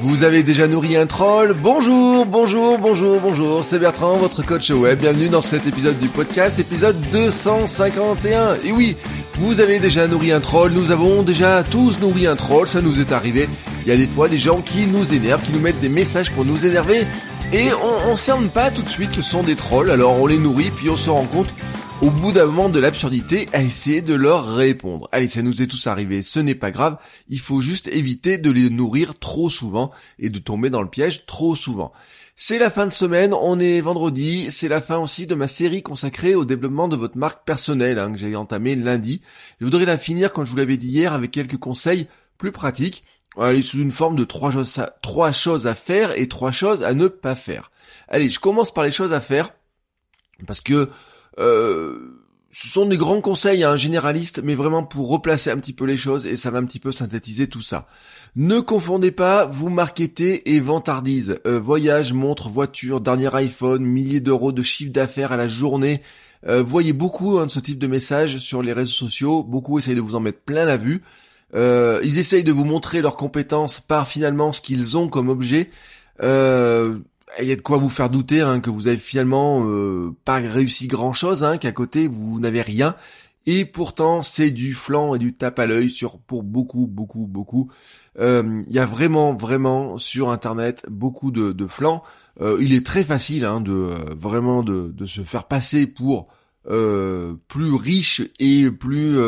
Vous avez déjà nourri un troll Bonjour, bonjour, bonjour, bonjour, c'est Bertrand, votre coach web. Bienvenue dans cet épisode du podcast, épisode 251. Et oui, vous avez déjà nourri un troll, nous avons déjà tous nourri un troll, ça nous est arrivé. Il y a des fois des gens qui nous énervent, qui nous mettent des messages pour nous énerver. Et on, on cerne pas tout de suite que ce sont des trolls, alors on les nourrit, puis on se rend compte au bout d'un moment de l'absurdité à essayer de leur répondre. Allez, ça nous est tous arrivé, ce n'est pas grave, il faut juste éviter de les nourrir trop souvent et de tomber dans le piège trop souvent. C'est la fin de semaine, on est vendredi, c'est la fin aussi de ma série consacrée au développement de votre marque personnelle hein, que j'ai entamée lundi. Je voudrais la finir, comme je vous l'avais dit hier, avec quelques conseils plus pratiques. Allez, sous une forme de trois choses, trois choses à faire et trois choses à ne pas faire. Allez, je commence par les choses à faire, parce que euh, ce sont des grands conseils hein, généralistes, mais vraiment pour replacer un petit peu les choses et ça va un petit peu synthétiser tout ça. Ne confondez pas vous marketer et vantardise. Euh, voyage, montre, voiture, dernier iPhone, milliers d'euros de chiffre d'affaires à la journée. Euh, voyez beaucoup hein, de ce type de messages sur les réseaux sociaux. Beaucoup essayent de vous en mettre plein la vue. Ils essayent de vous montrer leurs compétences par finalement ce qu'ils ont comme objet. Il y a de quoi vous faire douter hein, que vous avez finalement euh, pas réussi grand chose, hein, qu'à côté vous n'avez rien. Et pourtant c'est du flanc et du tape à l'œil sur pour beaucoup, beaucoup, beaucoup. Euh, il y a vraiment, vraiment sur internet beaucoup de, de flancs. Euh, il est très facile hein, de vraiment de, de, se faire passer pour plus riche et plus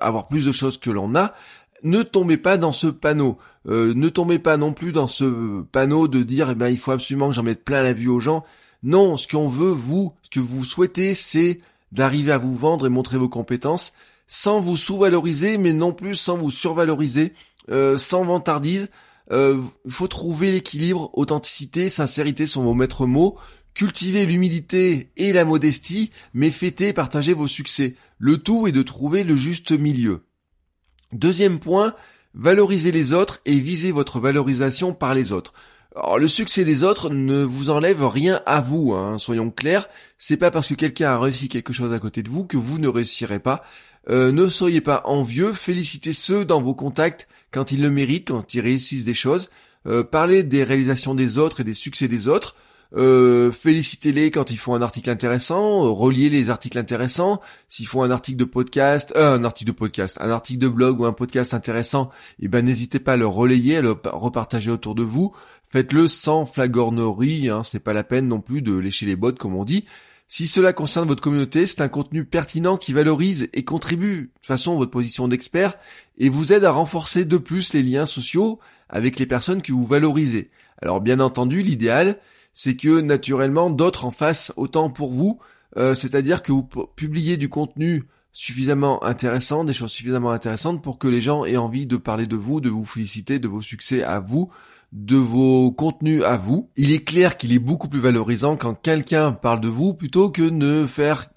avoir plus de choses que l'on a ne tombez pas dans ce panneau. Euh, ne tombez pas non plus dans ce panneau de dire eh ben il faut absolument que j'en mette plein la vue aux gens. Non, ce qu'on veut, vous, ce que vous souhaitez, c'est d'arriver à vous vendre et montrer vos compétences sans vous sous-valoriser, mais non plus sans vous survaloriser, euh, sans vantardise. Il euh, faut trouver l'équilibre, authenticité, sincérité sont vos maîtres mots. Cultivez l'humilité et la modestie, mais fêtez, partagez vos succès. Le tout est de trouver le juste milieu. Deuxième point, valorisez les autres et visez votre valorisation par les autres. Alors, le succès des autres ne vous enlève rien à vous, hein, soyons clairs. C'est pas parce que quelqu'un a réussi quelque chose à côté de vous que vous ne réussirez pas. Euh, ne soyez pas envieux, félicitez ceux dans vos contacts quand ils le méritent, quand ils réussissent des choses. Euh, parlez des réalisations des autres et des succès des autres. Euh, félicitez-les quand ils font un article intéressant, euh, reliez les articles intéressants. S'ils font un article de podcast, euh, un article de podcast, un article de blog ou un podcast intéressant, eh ben n'hésitez pas à le relayer, à le repartager autour de vous. Faites-le sans flagornerie, hein, c'est pas la peine non plus de lécher les bottes comme on dit. Si cela concerne votre communauté, c'est un contenu pertinent qui valorise et contribue de façon votre position d'expert et vous aide à renforcer de plus les liens sociaux avec les personnes que vous valorisez. Alors bien entendu, l'idéal, c'est que naturellement d'autres en fassent autant pour vous, euh, c'est-à-dire que vous publiez du contenu suffisamment intéressant, des choses suffisamment intéressantes pour que les gens aient envie de parler de vous, de vous féliciter, de vos succès à vous, de vos contenus à vous. Il est clair qu'il est beaucoup plus valorisant quand quelqu'un parle de vous plutôt que ne faire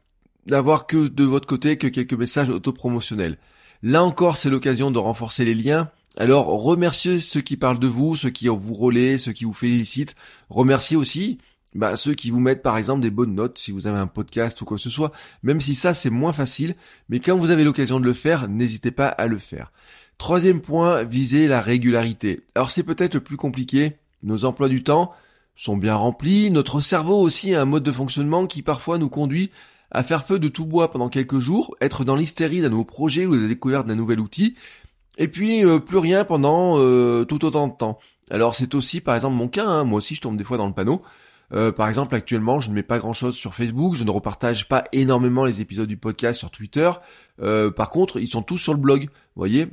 d'avoir que de votre côté que quelques messages autopromotionnels. Là encore, c'est l'occasion de renforcer les liens alors remerciez ceux qui parlent de vous, ceux qui vous relaient, ceux qui vous félicitent. Remerciez aussi bah, ceux qui vous mettent par exemple des bonnes notes si vous avez un podcast ou quoi que ce soit. Même si ça c'est moins facile, mais quand vous avez l'occasion de le faire, n'hésitez pas à le faire. Troisième point, visez la régularité. Alors c'est peut-être le plus compliqué. Nos emplois du temps sont bien remplis. Notre cerveau aussi a un mode de fonctionnement qui parfois nous conduit à faire feu de tout bois pendant quelques jours, être dans l'hystérie d'un nouveau projet ou de la découverte d'un nouvel outil, et puis euh, plus rien pendant euh, tout autant de temps. Alors c'est aussi par exemple mon cas, hein. moi aussi je tombe des fois dans le panneau. Euh, par exemple actuellement je ne mets pas grand chose sur Facebook, je ne repartage pas énormément les épisodes du podcast sur Twitter. par contre ils sont tous sur le blog, vous voyez.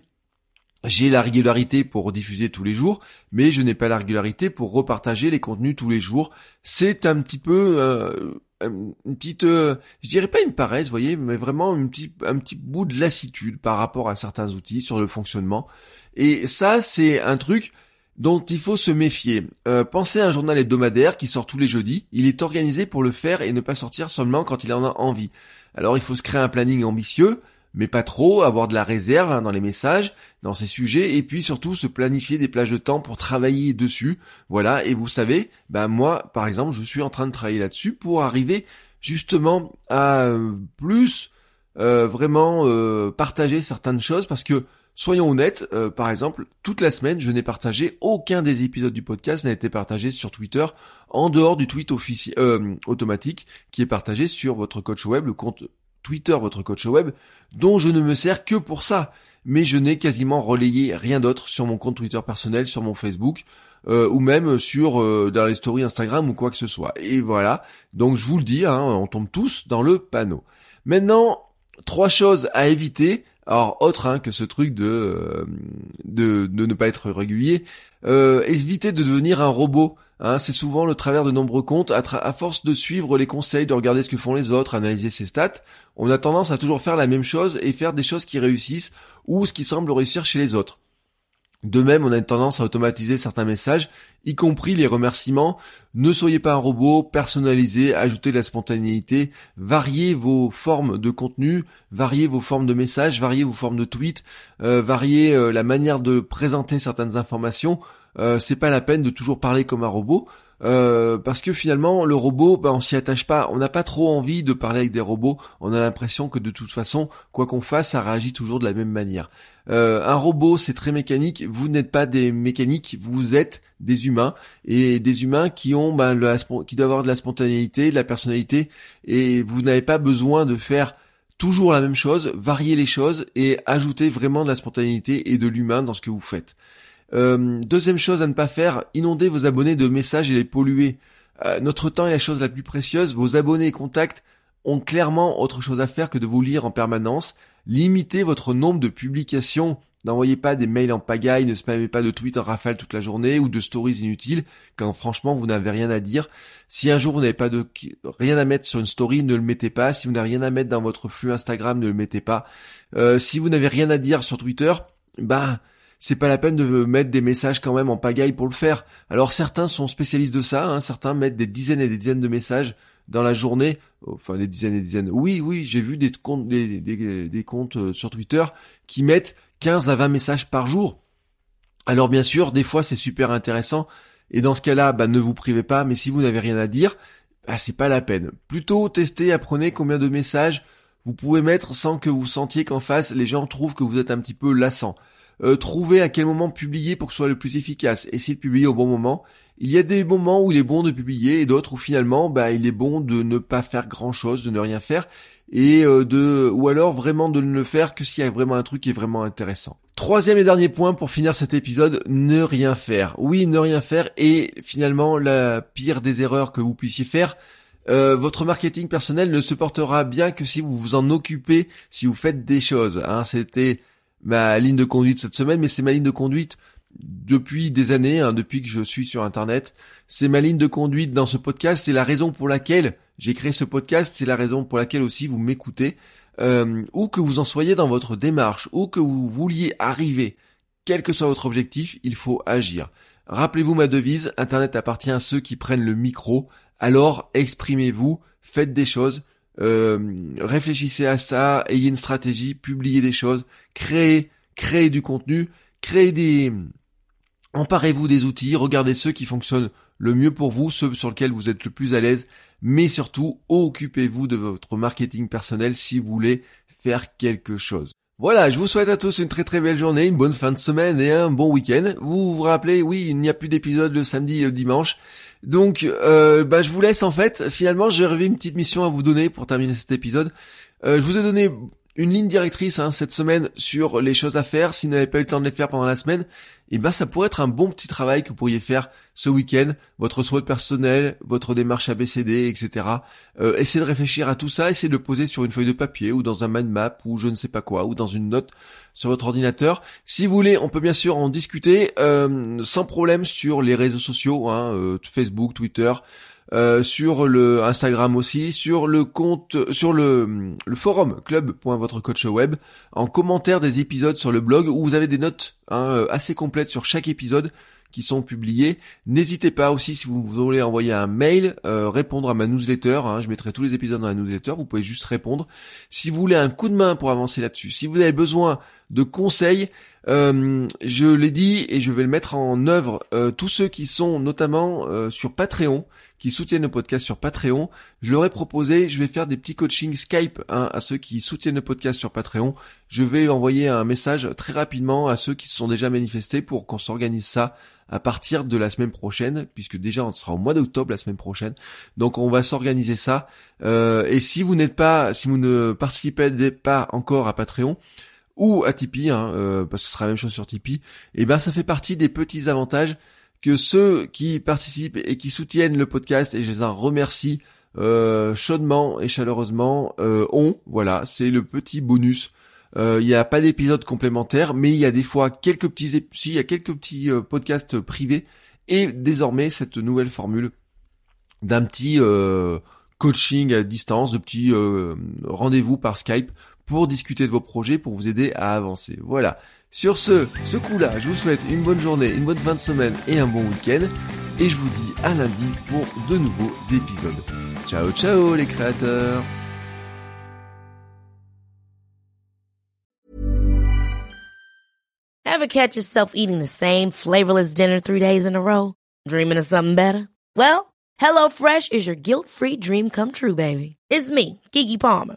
J'ai la régularité pour diffuser tous les jours, mais je n'ai pas la régularité pour repartager les contenus tous les jours. C'est un petit peu une petite, euh, je dirais pas une paresse, voyez, mais vraiment un petit, un petit bout de lassitude par rapport à certains outils sur le fonctionnement. Et ça, c'est un truc dont il faut se méfier. Euh, pensez à un journal hebdomadaire qui sort tous les jeudis. Il est organisé pour le faire et ne pas sortir seulement quand il en a envie. Alors il faut se créer un planning ambitieux, mais pas trop, avoir de la réserve hein, dans les messages, dans ces sujets, et puis surtout se planifier des plages de temps pour travailler dessus. Voilà, et vous savez, ben moi, par exemple, je suis en train de travailler là-dessus pour arriver justement à euh, plus euh, vraiment partager certaines choses parce que Soyons honnêtes, euh, par exemple, toute la semaine, je n'ai partagé aucun des épisodes du podcast n'a été partagé sur Twitter en dehors du tweet officiel euh, automatique qui est partagé sur votre coach web, le compte Twitter votre coach web, dont je ne me sers que pour ça. Mais je n'ai quasiment relayé rien d'autre sur mon compte Twitter personnel, sur mon Facebook, euh, ou même sur dans les stories Instagram ou quoi que ce soit. Et voilà. Donc je vous le dis, hein, on tombe tous dans le panneau. Maintenant, trois choses à éviter alors autre hein, que ce truc de, euh, de, de ne pas être régulier, euh, éviter de devenir un robot. Hein, c'est souvent le travers de nombreux comptes. À, force de suivre les conseils, de regarder ce que font les autres, analyser ses stats, on a tendance à toujours faire la même chose et faire des choses qui réussissent ou ce qui semble réussir chez les autres. De même, on a tendance à automatiser certains messages, y compris les remerciements. Ne soyez pas un robot, personnalisez, ajoutez de la spontanéité, variez vos formes de contenu, variez vos formes de messages, variez vos formes de tweets, euh, variez euh, la manière de présenter certaines informations. Euh, c'est pas la peine de toujours parler comme un robot. Euh, parce que finalement le robot, ben, on s'y attache pas, on n'a pas trop envie de parler avec des robots, on a l'impression que de toute façon, quoi qu'on fasse, ça réagit toujours de la même manière. Euh, un robot, c'est très mécanique, vous n'êtes pas des mécaniques, vous êtes des humains, et des humains qui ont ben, qui doivent avoir de la spontanéité, de la personnalité, et vous n'avez pas besoin de faire toujours la même chose, varier les choses et ajouter vraiment de la spontanéité et de l'humain dans ce que vous faites. Euh, deuxième chose à ne pas faire, inonder vos abonnés de messages et les polluer. Euh, notre temps est la chose la plus précieuse, vos abonnés et contacts ont clairement autre chose à faire que de vous lire en permanence. Limitez votre nombre de publications. N'envoyez pas des mails en pagaille, ne spammez pas de tweets en rafale toute la journée ou de stories inutiles quand franchement vous n'avez rien à dire. Si un jour vous n'avez pas de rien à mettre sur une story, ne le mettez pas. Si vous n'avez rien à mettre dans votre flux Instagram, ne le mettez pas. Euh, si vous n'avez rien à dire sur Twitter, bah c'est pas la peine de mettre des messages quand même en pagaille pour le faire. Alors certains sont spécialistes de ça, hein, certains mettent des dizaines et des dizaines de messages dans la journée, enfin des dizaines et des dizaines. Oui, oui, j'ai vu des comptes, des, comptes euh, sur Twitter qui mettent 15 à 20 messages par jour. Alors bien sûr, des fois c'est super intéressant, et dans ce cas-là, bah, ne vous privez pas, mais si vous n'avez rien à dire, bah, c'est pas la peine. Plutôt testez, apprenez combien de messages vous pouvez mettre sans que vous sentiez qu'en face les gens trouvent que vous êtes un petit peu lassant. Euh, trouver à quel moment publier pour que ce soit le plus efficace, essayer de publier au bon moment. Il y a des moments où il est bon de publier et d'autres où finalement bah, il est bon de ne pas faire grand chose, de ne rien faire et euh, de ou alors vraiment de ne le faire que s'il y a vraiment un truc qui est vraiment intéressant. Troisième et dernier point pour finir cet épisode, ne rien faire. Oui, ne rien faire est finalement la pire des erreurs que vous puissiez faire. Euh, votre marketing personnel ne se portera bien que si vous vous en occupez, si vous faites des choses. Hein. C'était ma ligne de conduite cette semaine, mais c'est ma ligne de conduite depuis des années, hein, depuis que je suis sur Internet. C'est ma ligne de conduite dans ce podcast. C'est la raison pour laquelle j'ai créé ce podcast. C'est la raison pour laquelle aussi vous m'écoutez. Euh, ou que vous en soyez dans votre démarche, ou que vous vouliez arriver, quel que soit votre objectif, il faut agir. Rappelez-vous ma devise, Internet appartient à ceux qui prennent le micro. Alors exprimez-vous, faites des choses, euh, réfléchissez à ça, ayez une stratégie, publiez des choses, créez, créez du contenu, créez des, emparez-vous des outils, regardez ceux qui fonctionnent le mieux pour vous, ceux sur lesquels vous êtes le plus à l'aise, mais surtout occupez-vous de votre marketing personnel si vous voulez faire quelque chose. Voilà, je vous souhaite à tous une très très belle journée, une bonne fin de semaine et un bon week-end. Vous vous rappelez, oui, il n'y a plus d'épisode le samedi et le dimanche. Donc, euh, bah, je vous laisse en fait. Finalement, revu une petite mission à vous donner pour terminer cet épisode. Euh, je vous ai donné une ligne directrice hein, cette semaine sur les choses à faire. Si vous n'avez pas eu le temps de les faire pendant la semaine, eh ben ça pourrait être un bon petit travail que vous pourriez faire ce week-end. Votre souhait personnel, votre démarche ABCD, etc. Euh, essayez de réfléchir à tout ça, essayez de le poser sur une feuille de papier ou dans un mind map ou je ne sais pas quoi ou dans une note sur votre ordinateur. Si vous voulez, on peut bien sûr en discuter euh, sans problème sur les réseaux sociaux, hein, euh, Facebook, Twitter. Euh, sur le Instagram aussi, sur le compte, sur le, le forum club.votrecoachweb, en commentaire des épisodes sur le blog où vous avez des notes hein, euh, assez complètes sur chaque épisode qui sont publiés. N'hésitez pas aussi si vous voulez envoyer un mail, euh, répondre à ma newsletter. Hein, je mettrai tous les épisodes dans la newsletter. Vous pouvez juste répondre. Si vous voulez un coup de main pour avancer là-dessus, si vous avez besoin de conseils, euh, je l'ai dit et je vais le mettre en œuvre. Euh, tous ceux qui sont notamment sur Patreon, qui soutiennent le podcast sur Patreon, je leur ai proposé, je vais faire des petits coachings Skype hein, à ceux qui soutiennent le podcast sur Patreon. Je vais envoyer un message très rapidement à ceux qui se sont déjà manifestés pour qu'on s'organise ça à partir de la semaine prochaine, puisque déjà on sera au mois d'octobre la semaine prochaine. Donc on va s'organiser ça. Euh, et si vous n'êtes pas, si vous ne participez pas encore à Patreon ou à Tipeee, hein, euh, parce que ce sera la même chose sur Tipeee, et eh ben ça fait partie des petits avantages que ceux qui participent et qui soutiennent le podcast, et je les en remercie euh, chaudement et chaleureusement, ont. Voilà, c'est le petit bonus euh, il n'y a pas d'épisode complémentaire, mais il y a des fois quelques petits, si, il y a quelques petits euh, podcasts privés et désormais cette nouvelle formule d'un petit euh, coaching à distance, de petits rendez-vous par Skype pour discuter de vos projets, pour vous aider à avancer. Voilà. Sur ce, ce coup-là, je vous souhaite une bonne journée, une bonne fin de semaine et un bon week-end. Et je vous dis à lundi pour de nouveaux épisodes. Ciao ciao les créateurs Ever catch yourself eating the same flavorless dinner three days in a row? Dreaming of something better? Well, HelloFresh is your guilt-free dream come true, baby. It's me, Kiki Palmer.